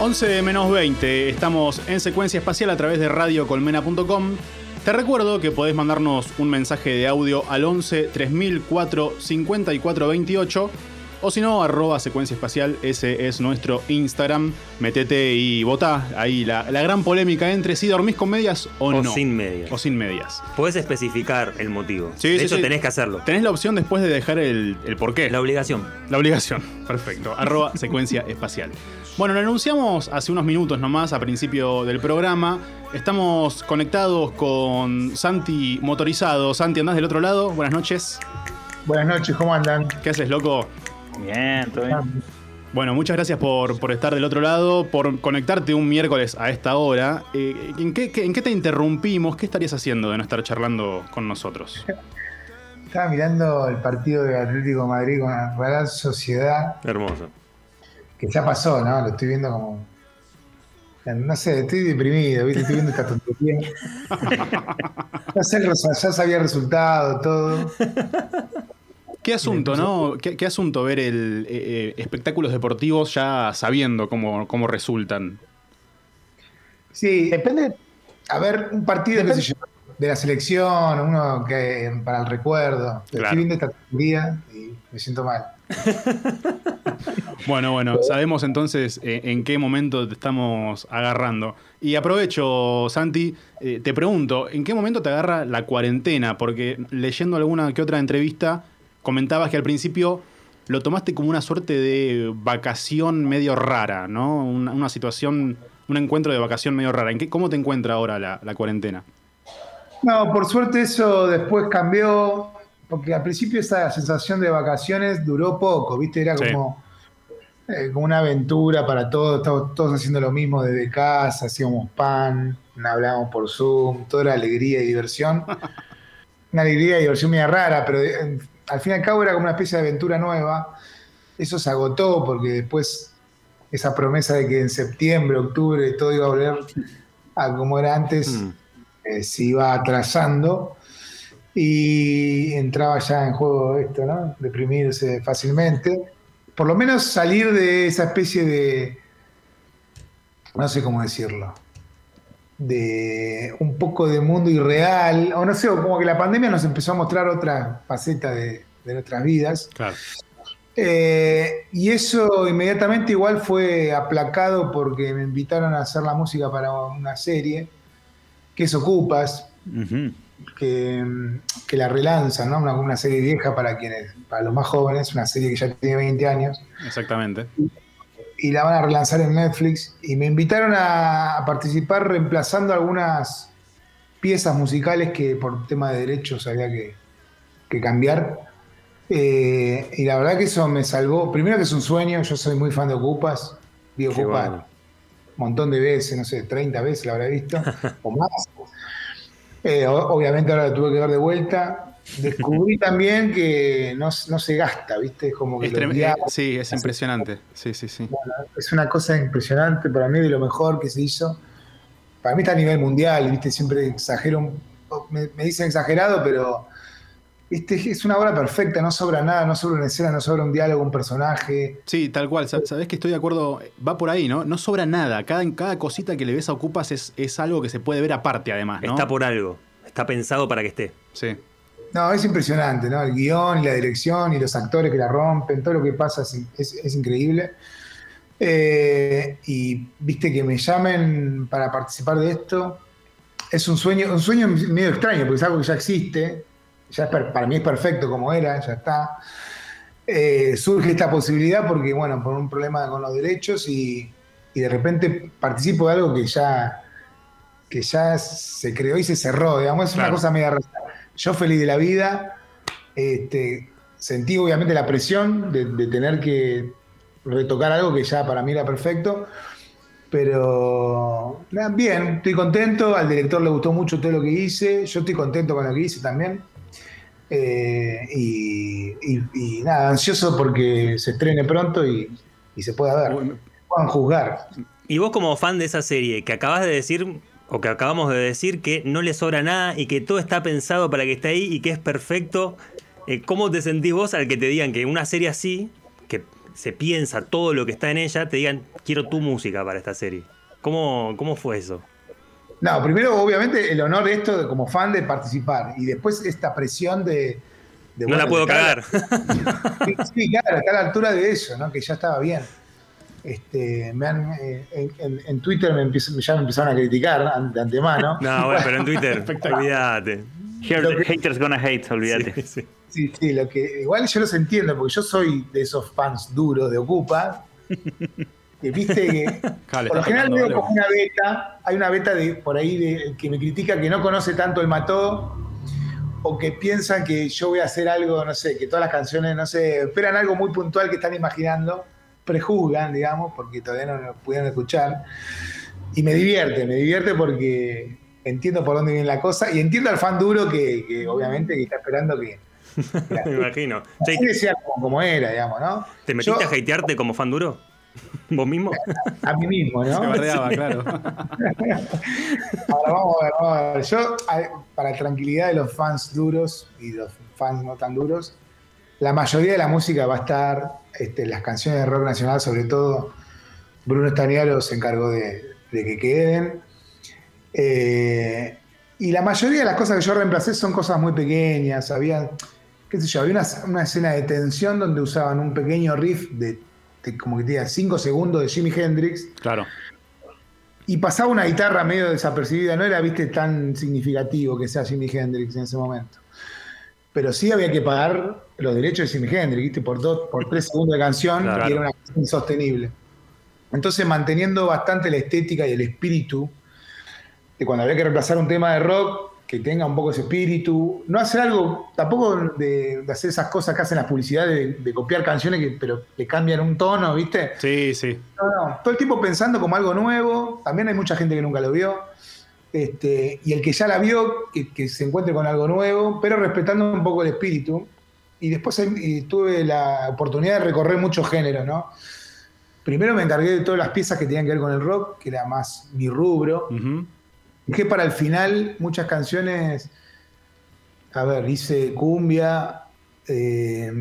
11 menos 20, estamos en secuencia espacial a través de radiocolmena.com. Te recuerdo que podés mandarnos un mensaje de audio al 11 3004 5428 o si no, arroba secuencia espacial, ese es nuestro Instagram. Metete y votá ahí la, gran polémica entre si dormís con medias o, o no. sin medias. O sin medias. Puedes especificar el motivo. Sí, de sí, hecho, sí. tenés que hacerlo. Tenés la opción después de dejar el, el porqué. La obligación. La obligación, perfecto. Arroba secuencia espacial. Bueno, lo anunciamos hace unos minutos nomás, a principio del programa. Estamos conectados con Santi Motorizado. Santi, ¿andás del otro lado? Buenas noches. Buenas noches, ¿cómo andan? ¿Qué haces, loco? Bien, todo bien. Bueno, muchas gracias por, por estar del otro lado, por conectarte un miércoles a esta hora. Eh, ¿en, qué, qué- ¿En qué te interrumpimos? ¿Qué estarías haciendo de no estar charlando con nosotros? Estaba mirando el partido de Atlético de Madrid con la Real Sociedad, Hermoso. Que ya pasó, ¿no? Lo estoy viendo como. No sé, estoy deprimido, ¿viste? Estoy viendo esta tontería. Ya, sabía el resultado, todo. ¿Qué asunto, no? ¿Qué, qué asunto ver el eh, eh, espectáculos deportivos ya sabiendo cómo, cómo resultan? Sí, Depende. a ver, un partido, qué sé yo, de la selección, uno que para el recuerdo. Claro. Estoy viendo esta tontería y me siento mal. Bueno, bueno, sabemos entonces eh, en qué momento te estamos agarrando. Y aprovecho, Santi, eh, te pregunto, ¿en qué momento te agarra la cuarentena? Porque leyendo alguna que otra entrevista, comentabas que al principio lo tomaste como una suerte de vacación medio rara, ¿no? Una, situación, un encuentro de vacación medio rara. ¿En qué, ¿Cómo te encuentra ahora la cuarentena? No, por suerte eso después cambió, porque al principio esa sensación de vacaciones duró poco, ¿viste? Era Sí. como, eh, como una aventura para todos, estábamos todos haciendo lo mismo desde casa, hacíamos pan, hablábamos por Zoom, toda era alegría y diversión. Una alegría y diversión media rara, pero eh, al fin y al cabo era como una especie de aventura nueva. Eso se agotó porque después esa promesa de que en septiembre, octubre todo iba a volver a como era antes Mm. eh, se iba atrasando y entraba ya en juego esto, ¿no? Deprimirse fácilmente. Por lo menos salir de esa especie de, no sé cómo decirlo, de un poco de mundo irreal, o no sé, como que la pandemia nos empezó a mostrar otra faceta de, de nuestras vidas. Claro. Eh, y eso inmediatamente igual fue aplacado porque me invitaron a hacer la música para una serie, que es Ocupas, que, que la relanzan, ¿no? Una, una serie vieja para quienes, para los más jóvenes, una serie que ya tiene 20 años, Exactamente. y la van a relanzar en Netflix. Y me invitaron a, a participar reemplazando algunas piezas musicales que por tema de derechos había que, que cambiar. Eh, y la verdad que eso me salvó. Primero que es un sueño, yo soy muy fan de Ocupas, vi Ocupas bueno. un montón de veces, no sé, 30 veces la habré visto, o más. Eh, obviamente ahora lo tuve que ver de vuelta. Descubrí también que no, no se gasta, ¿viste? Es como que Es eh, sí, es impresionante. Sí, sí, sí. es una cosa impresionante, para mí de lo mejor que se hizo. Para mí está a nivel mundial, ¿viste? Siempre exagero, me, me dicen exagerado, pero ¿viste? es una obra perfecta, no sobra nada, no sobra una escena, no sobra un diálogo, un personaje. Sí, tal cual. Sa- Sabés que estoy de acuerdo. Va por ahí, ¿no? No sobra nada. Cada, cada cosita que le ves a Ocupas es, es algo que se puede ver aparte, además, ¿no? Está por algo. Está pensado para que esté. Sí. No, es impresionante, ¿no? El guion y la dirección y los actores que la rompen, todo lo que pasa es, es- es increíble. Eh, y viste que me llamen para participar de esto. Es un sueño, un sueño medio extraño, porque es algo que ya existe. Ya es para mí es perfecto como era, ya está. Eh, surge esta posibilidad porque, bueno, por un problema con los derechos y, y de repente participo de algo que ya, que ya se creó y se cerró, digamos, es Claro. una cosa media rara. Yo feliz de la vida, este, sentí obviamente la presión de, de tener que retocar algo que ya para mí era perfecto, pero bien, estoy contento, al director le gustó mucho todo lo que hice, yo estoy contento con lo que hice también. Eh, y, y- y nada, ansioso porque se estrene pronto y, y se pueda ver. Puedan juzgar. Y vos como fan de esa serie, que acabas de decir, o que acabamos de decir, que no le sobra nada y que todo está pensado para que esté ahí y que es perfecto, eh, ¿cómo te sentís vos al que te digan que una serie así, que se piensa todo lo que está en ella, te digan, quiero tu música para esta serie. ¿Cómo, cómo fue eso? No, primero, obviamente, el honor de esto de, como fan de participar. Y después esta presión de. de, no la puedo cagar. Sí, sí, claro, está a la altura de eso, ¿no? Que ya estaba bien. Este, me han, eh, en, en- en Twitter me empieza- ya me empezaron a criticar de antemano. No, bueno, pero en Twitter, olvídate. Haters gonna hate, olvídate. Sí, sí. Sí, sí, lo que, igual yo los entiendo, porque yo soy de esos fans duros de Ocupa. Viste que por lo general veo como una beta, hay una beta de por ahí de, que me critica que no conoce tanto el mató, o que piensan que yo voy a hacer algo, no sé, que todas las canciones, no sé, esperan algo muy puntual que están imaginando, prejuzgan, digamos, porque todavía no lo pudieron escuchar. Y me divierte, me divierte porque entiendo por dónde viene la cosa y entiendo al fan duro que, que obviamente que está esperando que Me imagino. sea como, como era, digamos, ¿no? ¿Te metiste Yo- a hatearte como fan duro? ¿Vos mismo? a mí mismo, ¿no? Se bardeaba, claro. Ahora vamos a ver, vamos a ver. Yo, para tranquilidad de los fans duros y los fans no tan duros, la mayoría de la música va a estar, este, las canciones de rock nacional, sobre todo, Bruno Stanialo se encargó de, de que queden. Eh, y la mayoría de las cosas que yo reemplacé son cosas muy pequeñas. Había, qué sé yo, había una, una escena de tensión donde usaban un pequeño riff de, de como que tenía 5 segundos de Jimi Hendrix Claro. y pasaba una guitarra medio desapercibida, no era, viste, tan significativo que sea Jimi Hendrix en ese momento. Pero sí había que pagar los derechos de Jimi Hendrix, viste, por dos, por tres segundos de canción, Claro. era una cosa insostenible. Entonces, manteniendo bastante la estética y el espíritu de cuando había que reemplazar un tema de rock, que tenga un poco ese espíritu. No hacer algo, tampoco de, de hacer esas cosas que hacen las publicidades, de, de copiar canciones, que, pero le cambian un tono, ¿viste? Sí, sí. No, no, todo el tiempo pensando como algo nuevo. También hay mucha gente que nunca lo vio. Este, y el que ya la vio, que, que se encuentre con algo nuevo, pero respetando un poco el espíritu. Y después y tuve la oportunidad de recorrer muchos géneros, ¿no? Primero me encargué de todas las piezas que tenían que ver con el rock, que era más mi rubro. Ujú. Dejé para el final muchas canciones. A ver, hice cumbia, eh,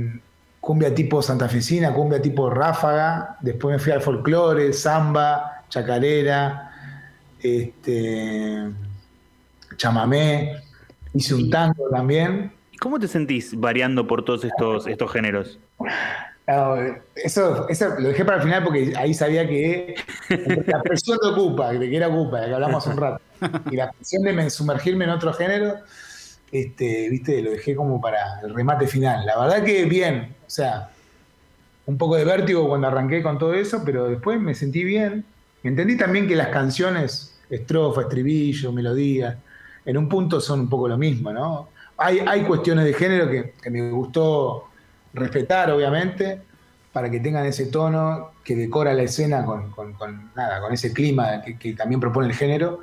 cumbia tipo santafesina, cumbia tipo ráfaga. Después me fui al folclore, samba, chacarera, este, chamamé. Hice un tango también. ¿Y ¿Cómo te sentís variando por todos estos, estos géneros? No, eso, eso lo dejé para el final porque ahí sabía que la presión de Ocupa, de que era Ocupa, de que hablamos un rato, y la presión de me- sumergirme en otro género, este, viste, lo dejé como para el remate final. La verdad que bien, o sea, un poco de vértigo cuando arranqué con todo eso, pero después me sentí bien. Entendí también que las canciones, estrofa, estribillo, melodía, en un punto son un poco lo mismo, ¿no? Hay, hay cuestiones de género que, que me gustó respetar, obviamente, para que tengan ese tono que decora la escena con, con- con, nada, con ese clima que, que también propone el género.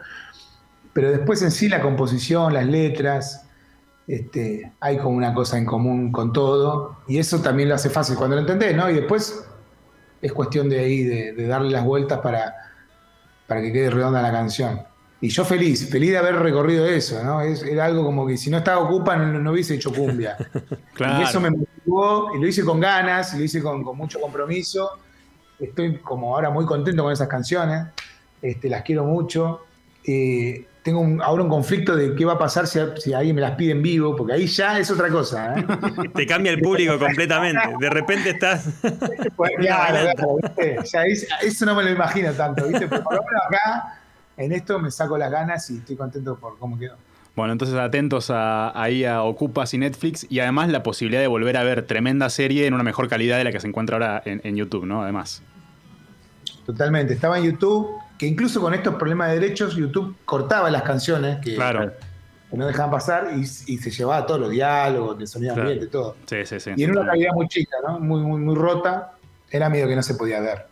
Pero después en sí la composición, las letras, este, hay como una cosa en común con todo, y eso también lo hace fácil cuando lo entendés, ¿no? Y después es cuestión de ahí, de, de darle las vueltas para, para que quede redonda la canción. Y yo feliz, feliz de haber recorrido eso, ¿no? Es, era algo como que si no estaba Ocupa no, no hubiese hecho cumbia. Claro. Y eso me motivó, y lo hice con ganas, y lo hice con, con mucho compromiso. Estoy como ahora muy contento con esas canciones, este, las quiero mucho. Eh, tengo un- ahora un conflicto de qué va a pasar si, si alguien me las pide en vivo, porque ahí ya es otra cosa. ¿eh? Te cambia el público completamente. De repente estás. Pues, claro, ¿viste? Es- eso no me lo imagino tanto, ¿viste? Pero por lo menos acá, en esto me saco las ganas y estoy contento por cómo quedó. Bueno, entonces atentos a, ahí a Ocupas y Netflix y además la posibilidad de volver a ver tremenda serie en una mejor calidad de la que se encuentra ahora en, en YouTube, ¿no? Además. Totalmente. Estaba en YouTube, que incluso con estos problemas de derechos, YouTube cortaba las canciones que, Claro. que no dejaban pasar y, y se llevaba todos los diálogos, el sonido Claro. ambiente, todo. Sí, sí, sí. Y en una calidad muy chica, ¿no? Muy, muy, muy rota. Era medio que no se podía ver.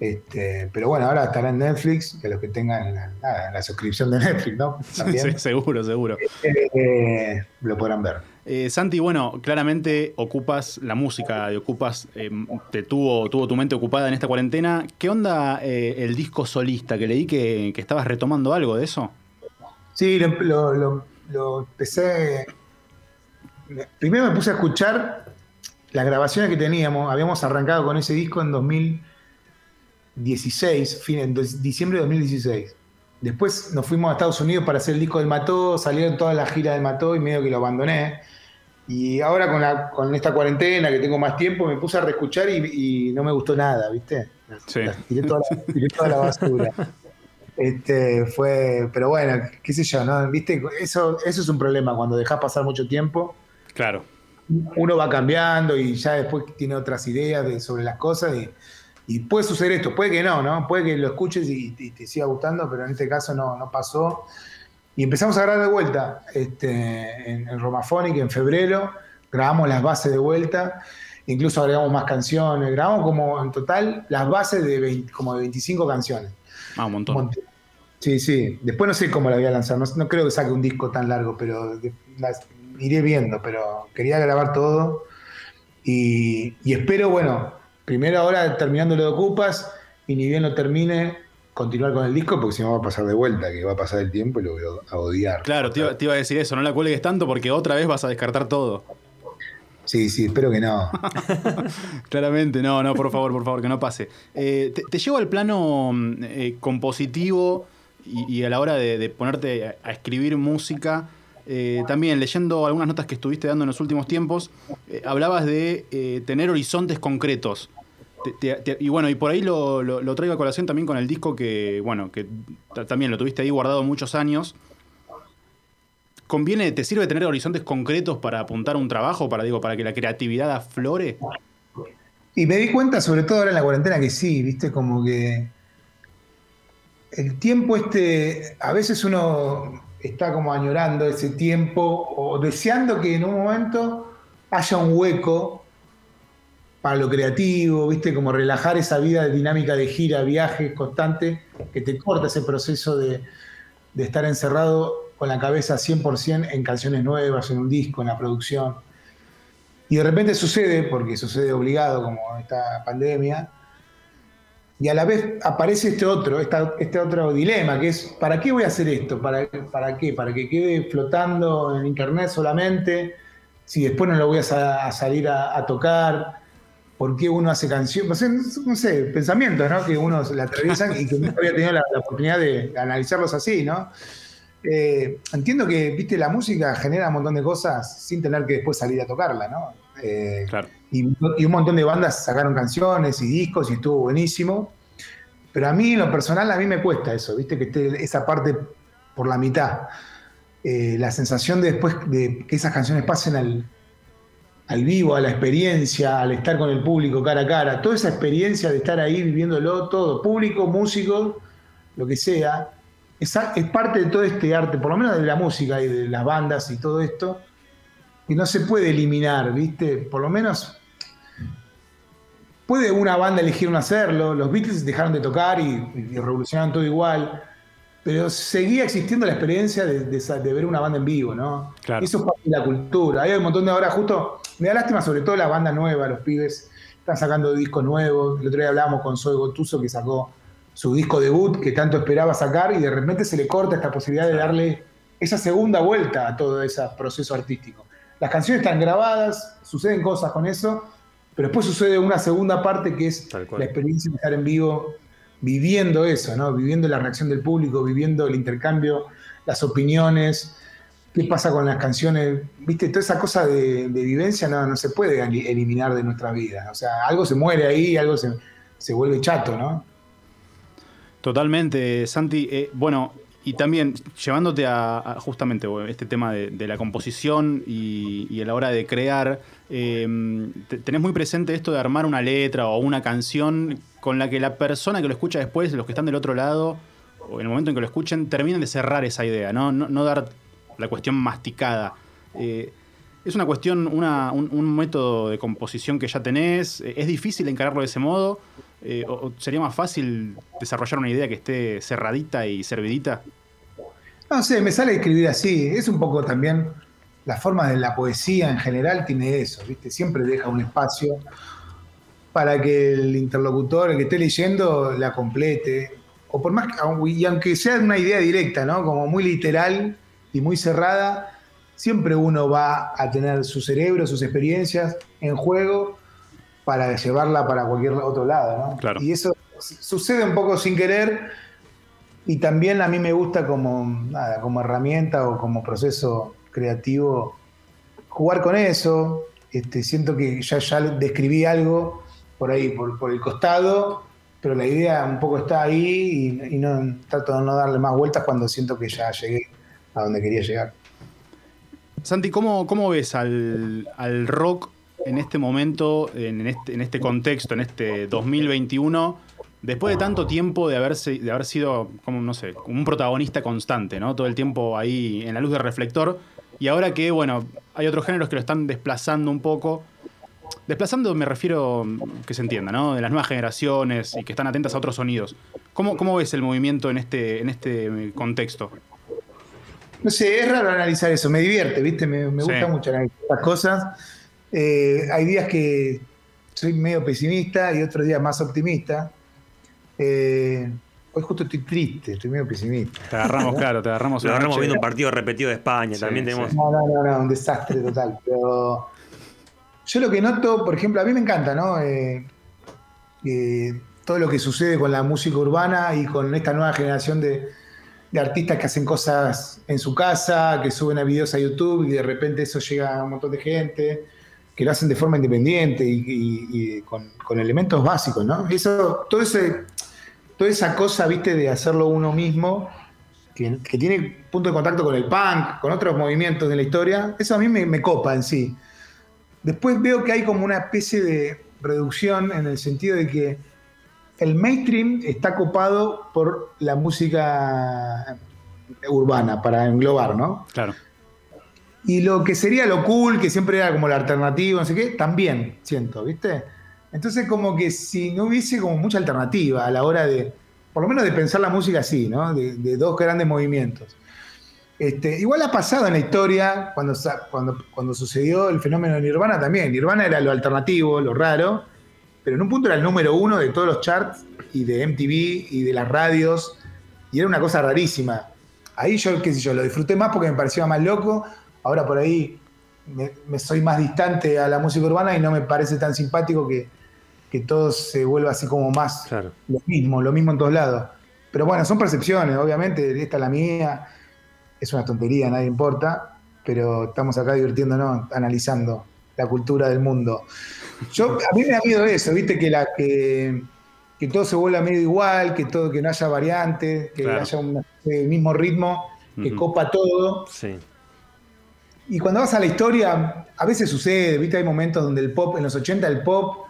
Este, pero bueno, ahora estará en Netflix, que los que tengan la, suscripción de Netflix, ¿no? También Sí, seguro, seguro. eh, lo podrán ver. Eh, Santi, bueno, claramente ocupas la música de Ocupas, eh, te tuvo, tuvo tu mente ocupada en esta cuarentena. ¿Qué onda eh, el disco solista? Que leí que, que estabas retomando algo de eso. Sí, lo, lo- empecé. Primero me puse a escuchar. las grabaciones que teníamos, habíamos arrancado con ese disco en 2016, fin, en diciembre de 2016. Después nos fuimos a Estados Unidos para hacer el disco del Mató, salieron todas las giras del Mató y medio que lo abandoné. Y ahora con, la, con esta cuarentena que tengo más tiempo, me puse a reescuchar y, no me gustó nada, ¿viste? Sí. tiré, toda la, basura. Este, fue, pero bueno, qué sé yo, ¿no? ¿Viste? Eso, eso es un problema cuando dejas pasar mucho tiempo. Claro. Uno va cambiando y ya después tiene otras ideas sobre las cosas y y puede suceder esto, puede que no, ¿no? Puede que lo escuches y, te siga gustando, pero en este caso no, no pasó. Y empezamos a grabar de vuelta este, en, en Romaphonic en febrero, grabamos las bases de vuelta, incluso agregamos más canciones, grabamos como en total las bases de como de 25 canciones. Ah, un montón. Sí, sí. Después no sé cómo la voy a lanzar, no, creo que saque un disco tan largo, pero las iré viendo, pero quería grabar todo. Y, y espero, bueno, primero ahora terminando lo de Ocupas y ni bien lo termine, continuar con el disco porque si no va a pasar de vuelta, que va a pasar el tiempo y lo voy a odiar. Claro, te iba, a decir eso, no la cuelgues tanto porque otra vez vas a descartar todo. Sí, sí, espero que no. Claramente, no, no, por favor, por favor, que no pase. Eh, te, llevo al plano eh, compositivo y, a la hora de, ponerte a, escribir música. Eh, también leyendo algunas notas que estuviste dando en los últimos tiempos, hablabas de tener horizontes concretos y bueno, y por ahí lo, traigo a colación también con el disco que, bueno, que también lo tuviste ahí guardado muchos años. ¿Conviene, te sirve tener horizontes concretos para apuntar un trabajo, para, digo, para que la creatividad aflore? Y me di cuenta, sobre todo ahora en la cuarentena, que sí, viste, como que el tiempo este, a veces uno está como añorando ese tiempo o deseando que en un momento haya un hueco para lo creativo, ¿viste? Como relajar esa vida de dinámica de gira, viaje constante, que te corta ese proceso de, estar encerrado con la cabeza 100% en canciones nuevas, en un disco, en la producción. Y de repente sucede, porque sucede obligado como esta pandemia, y a la vez aparece este otro, este otro dilema, que es, ¿para qué voy a hacer esto? ¿Para, ¿Para qué? ¿Para que quede flotando en internet solamente? Si después no lo voy a, salir a tocar por qué uno hace canciones, no sé, pensamientos ¿no? que uno le atraviesan y que no había tenido la, oportunidad de analizarlos así, ¿no? Eh, entiendo que, viste, la música genera un montón de cosas sin tener que después salir a tocarla, ¿no? Eh, claro. y, un montón de bandas sacaron canciones y discos y estuvo buenísimo. Pero a mí, en lo personal, a mí me cuesta eso, viste, que esté esa parte por la mitad. Eh, la sensación de después de que esas canciones pasen al, al vivo, a la experiencia, al estar con el público cara a cara, toda esa experiencia de estar ahí viviéndolo todo, público, músico, lo que sea, es, es, parte de todo este arte, por lo menos de la música y de las bandas y todo esto, que no se puede eliminar, ¿viste? Por lo menos puede una banda elegir no hacerlo, los Beatles dejaron de tocar y, y revolucionaron todo igual, pero seguía existiendo la experiencia de, ver una banda en vivo, ¿no? Eso es parte de la cultura. Hay un montón de ahora, justo, me da lástima sobre todo la banda nueva, los pibes están sacando discos nuevos. El otro día hablábamos con Zoe Gotuso que sacó su disco debut que tanto esperaba sacar y de repente se le corta esta posibilidad de darle esa segunda vuelta a todo ese proceso artístico. Las canciones están grabadas, suceden cosas con eso, pero después sucede una segunda parte que es la experiencia de estar en vivo viviendo eso, ¿no? Viviendo la reacción del público, viviendo el intercambio, las opiniones, qué pasa con las canciones, viste, toda esa cosa de, vivencia no, no, se puede eliminar de nuestra vida. O sea, algo se muere ahí, algo se, vuelve chato, ¿no? Totalmente, Santi. Eh, bueno, y también llevándote a, justamente este tema de, la composición y, a la hora de crear, em, tenés muy presente esto de armar una letra o una canción con la que la persona que lo escucha después, los que están del otro lado, o en el momento en que lo escuchen, terminen de cerrar esa idea, no, no, dar la cuestión masticada. Eh, es una cuestión, un, método de composición que ya tenés, es difícil encararlo de ese modo, eh, o, sería más fácil desarrollar una idea que esté cerradita y servidita. No sé, me sale escribir así, es un poco también la forma de la poesía en general tiene eso, ¿viste? Siempre deja un espacio para que el interlocutor, el que esté leyendo, la complete. O por más y aunque sea una idea directa, ¿no? Como muy literal y muy cerrada, siempre uno va a tener su cerebro, sus experiencias en juego para llevarla para cualquier otro lado, ¿no? Claro. Y eso sucede un poco sin querer y también a mí me gusta como, nada, como herramienta o como proceso creativo jugar con eso. Este, siento que ya, ya describí algo por ahí, por, por el costado, pero la idea un poco está ahí y, y no, trato de no darle más vueltas cuando siento que ya llegué a donde quería llegar. Santi, ¿cómo, cómo ves al, al rock en este momento, en este, en este contexto, en este 2021? Después de tanto tiempo de, haberse, de haber sido, como no sé, un protagonista constante, ¿no? Todo el tiempo ahí en la luz del reflector. Y ahora que, bueno, hay otros géneros que lo están desplazando un poco. Desplazando me refiero que se entienda, ¿no? De las nuevas generaciones y que están atentas a otros sonidos. ¿Cómo, cómo ves el movimiento en este, en este contexto? No sé, es raro analizar eso, me divierte, ¿viste? Me, me Sí. gusta mucho analizar estas cosas. Eh, hay días que soy medio pesimista y otros días más optimista. Eh, hoy justo estoy triste, estoy medio pesimista. Te agarramos, claro, te agarramos. Lo una agarramos viendo un partido repetido de España. Sí, También sí. tenemos. No, no, no, no, un desastre total. Pero yo lo que noto, por ejemplo, a mí me encanta, ¿no? Eh, eh, todo lo que sucede con la música urbana y con esta nueva generación de, de artistas que hacen cosas en su casa, que suben a videos a YouTube y de repente eso llega a un montón de gente, que lo hacen de forma independiente y, con elementos básicos, ¿no? Eso, todo ese, toda esa cosa, viste, de hacerlo uno mismo, que, que tiene punto de contacto con el punk, con otros movimientos de la historia, eso a mí me, me copa en sí. Después veo que hay como una especie de reducción en el sentido de que el mainstream está copado por la música urbana, para englobar, ¿no? Claro. Y lo que sería lo cool, que siempre era como la alternativa, no sé qué, también siento, ¿viste? Entonces como que si no hubiese como mucha alternativa a la hora de, por lo menos de pensar la música así, ¿no? De, de dos grandes movimientos. Este, igual ha pasado en la historia, cuando, cuando, cuando sucedió el fenómeno de Nirvana también. Nirvana era lo alternativo, lo raro, pero en un punto era el número uno de todos los charts y de MTV y de las radios, y era una cosa rarísima. Ahí yo, qué sé yo, lo disfruté más porque me parecía más loco. Ahora por ahí me, me soy más distante a la música urbana y no me parece tan simpático que, que todo se vuelva así como más Claro. lo mismo, lo mismo en todos lados. Pero bueno, son percepciones, obviamente, esta es la mía, es una tontería, nadie importa, pero estamos acá divirtiéndonos, analizando la cultura del mundo. Yo, a mí me da miedo eso, viste, que, la, que, que todo se vuelva medio igual, que todo, que no haya variantes, que Claro. haya un el mismo ritmo, que copa todo. Sí. Y cuando vas a la historia, a veces sucede, ¿viste? Hay momentos donde el pop, en los 80 el pop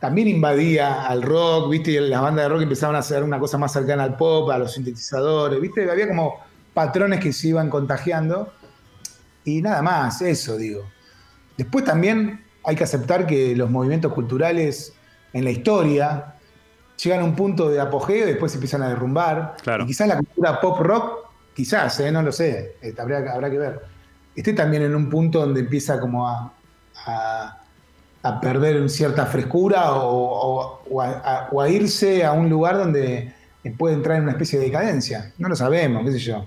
también invadía al rock, ¿viste? Y las bandas de rock empezaban a hacer una cosa más cercana al pop, a los sintetizadores, ¿viste? Había como patrones que se iban contagiando. Y nada más, eso digo. Después también hay que aceptar que los movimientos culturales en la historia llegan a un punto de apogeo y después se empiezan a derrumbar. Claro. Y quizás la cultura pop rock, quizás, ¿eh? no lo sé, eh, habrá, habrá que ver. Esté también en un punto donde empieza como a, a- a perder cierta frescura o, o- o a, a- o a irse a un lugar donde puede entrar en una especie de decadencia. No lo sabemos, qué sé yo.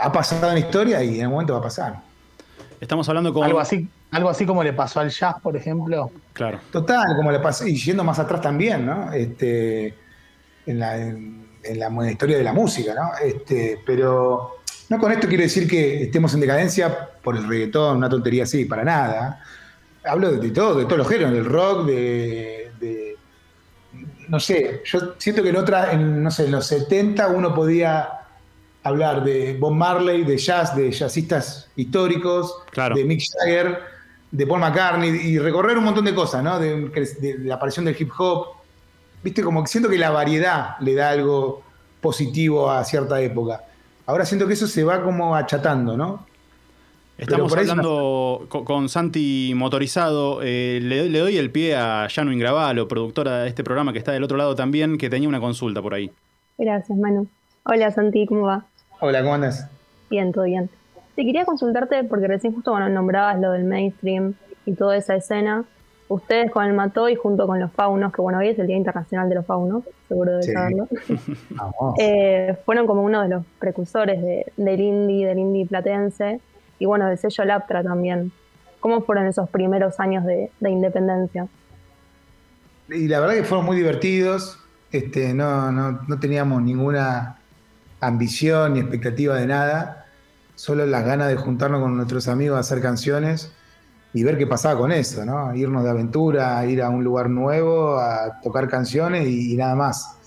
Ha pasado en la historia y en algún momento va a pasar. Estamos hablando con. Algo así, algo así como le pasó al jazz, por ejemplo. Claro. Total, como le pasó, y yendo más atrás también, ¿no? Este, en, la, en, en la, en la historia de la música, ¿no? Este, pero no con esto quiero decir que estemos en decadencia por el reggaetón, una tontería así, para nada. Hablo de, de todo, de todos los géneros, del rock, de, de- no sé, yo siento que en otra, en, no sé, en los 70 uno podía hablar de Bob Marley, de jazz, de jazzistas históricos, Claro. de Mick Jagger, de Paul McCartney, y recorrer un montón de cosas, ¿no? De, de la aparición del hip hop. Viste, como que siento que la variedad le da algo positivo a cierta época. Ahora siento que eso se va como achatando, ¿no? Estamos hablando con, con Santi Motorizado. Eh, le, le doy el pie a Yano Ingravalo, productora de este programa que está del otro lado también, que tenía una consulta por ahí. Gracias, Manu. Hola, Santi, ¿cómo va? Hola, ¿cómo andas? Bien, todo bien. Te quería consultarte porque recién justo bueno, nombrabas lo del mainstream y toda esa escena. Ustedes con el Mató y junto con los Faunos, que bueno, hoy es el Día Internacional de los Faunos, seguro de Sí. saberlo, Vamos. eh, fueron como uno de los precursores de- del indie, del indie platense. y bueno, del sello Laptra también. ¿Cómo fueron esos primeros años de, de independencia? Y la verdad que fueron muy divertidos. Este, no, no, no teníamos ninguna ambición ni expectativa de nada. Solo las ganas de juntarnos con nuestros amigos a hacer canciones y ver qué pasaba con eso, ¿no? Irnos de aventura, ir a un lugar nuevo, a tocar canciones y, nada más.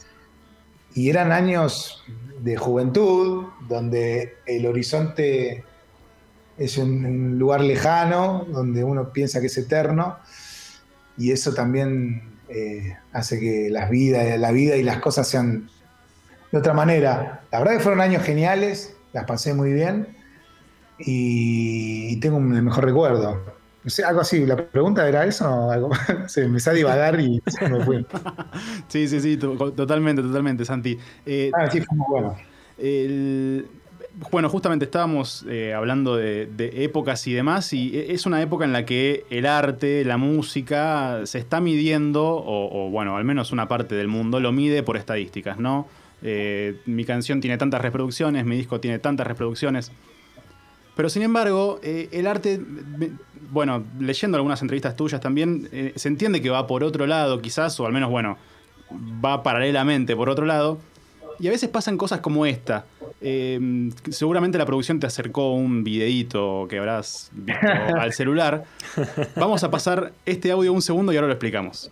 Y eran años de juventud, donde el horizonte es un, un lugar lejano, donde uno piensa que es eterno, y eso también eh, hace que las vidas, la vida y las cosas sean de otra manera. La verdad que fueron años geniales, las pasé muy bien y, tengo un- el mejor recuerdo. No sé, algo así, la pregunta era eso, o algo se me empezó a divagar y se me fue. Sí, sí, sí, to- totalmente, totalmente, Santi. Eh, Ah, sí, fue muy bueno. el- bueno, justamente estábamos eh, hablando de, de épocas y demás, y e- es una época en la que el arte, la música, se está midiendo, o, o, bueno, al menos una parte del mundo lo mide por estadísticas, ¿no? Eh, mi canción tiene tantas reproducciones, mi disco tiene tantas reproducciones. Pero sin embargo, eh, el arte, bueno, leyendo algunas entrevistas tuyas también, eh, se entiende que va por otro lado, quizás, o al menos, bueno, va paralelamente por otro lado. Y a veces pasan cosas como esta. Eh, seguramente la producción te acercó un videíto que habrás visto al celular. Vamos a pasar este audio un segundo y ahora lo explicamos.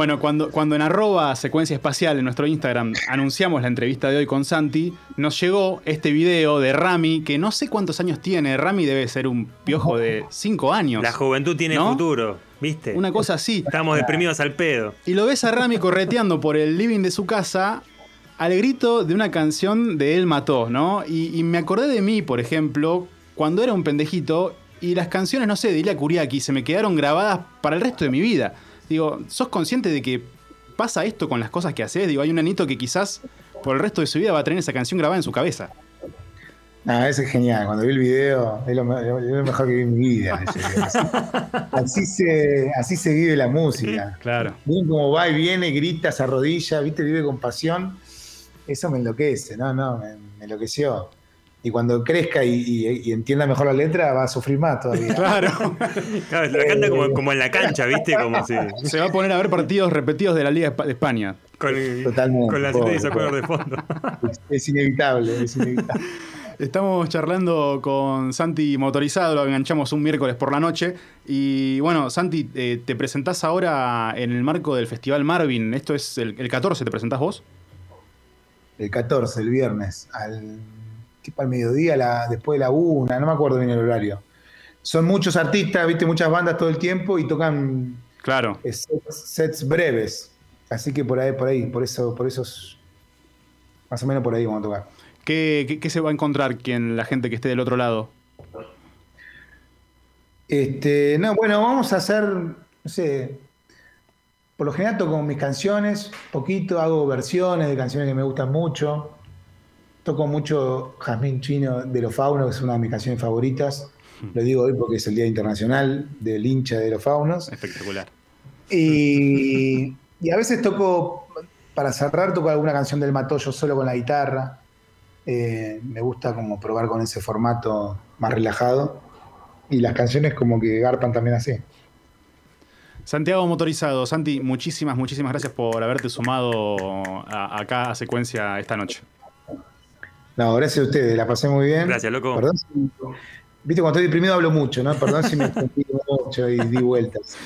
Bueno, cuando, cuando en arroba secuencia espacial en nuestro Instagram anunciamos la entrevista de hoy con Santi, nos llegó este video de Rami, que no sé cuántos años tiene. Rami debe ser un piojo de 5 años. La juventud tiene ¿No? futuro, ¿viste? Una cosa así. Estamos deprimidos al pedo. Y lo ves a Rami correteando por el living de su casa al grito de una canción de Él Mató, ¿no? Y, y me acordé de mí, por ejemplo, cuando era un pendejito y las canciones, no sé, de Ilia Kuriaki se me quedaron grabadas para el resto de mi vida. Digo, ¿sos consciente de que pasa esto con las cosas que haces? Digo, hay un nenito que quizás por el resto de su vida va a tener esa canción grabada en su cabeza. Ah, ese es genial. Cuando vi el video, es lo, me- es lo mejor que vi en mi vida. Así, se, así se vive la música. Claro. Bien como va y viene, grita, se arrodilla, viste, vive con pasión. Eso me enloquece, no, no, me, me enloqueció. Y cuando crezca y, y- y entienda mejor la letra, va a sufrir más todavía. Claro. Claro, la canta como, como en la cancha, ¿viste? Como si. Se va a poner a ver partidos repetidos de la Liga de España. Con, Totalmente, con la pobre, de Socorro de fondo. Es, es inevitable, es inevitable. Estamos charlando con Santi Motorizado, lo enganchamos un miércoles por la noche. Y bueno, Santi, eh, te presentás ahora en el marco del Festival Marvin. Esto es el, el 14, ¿te presentás vos? El 14, el viernes, al tipo al mediodía, la, después de la una, no me acuerdo bien el horario. Son muchos artistas, viste, muchas bandas todo el tiempo y tocan Claro. eh, sets, sets breves. Así que por ahí, por ahí, por eso, por esos, más o menos por ahí vamos a tocar. ¿Qué, qué- qué se va a encontrar quien, la gente que esté del otro lado? Este, no, bueno, vamos a hacer, no sé, por lo general toco mis canciones, poquito, hago versiones de canciones que me gustan mucho. Toco mucho Jazmín Chino de los Faunos, que es una de mis canciones favoritas. Lo digo hoy porque es el Día Internacional del hincha de los Faunos. Espectacular. Y, y a veces toco, para cerrar, toco alguna canción del Matollo solo con la guitarra. Eh, me gusta como probar con ese formato más relajado. Y las canciones como que garpan también así. Santiago Motorizado. Santi, muchísimas, muchísimas gracias por haberte sumado a- acá a secuencia esta noche. No, gracias a ustedes, la pasé muy bien. Gracias, loco. Perdón si- Viste, cuando estoy deprimido hablo mucho, ¿no? Perdón si me extendí mucho y di vueltas.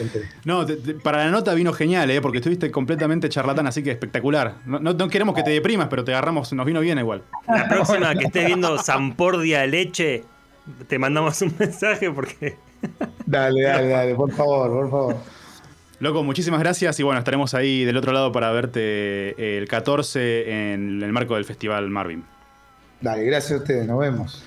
No, te- te- para la nota vino genial, ¿eh? porque estuviste completamente charlatán, así que espectacular. No, no- no queremos que te deprimas, pero te agarramos, nos vino bien igual. La próxima que estés viendo Zampordia Leche, te mandamos un mensaje porque. Dale, dale, dale, por favor, por favor. Loco, muchísimas gracias y bueno, estaremos ahí del otro lado para verte el 14 en el marco del Festival Marvin. Dale, gracias a ustedes, nos vemos.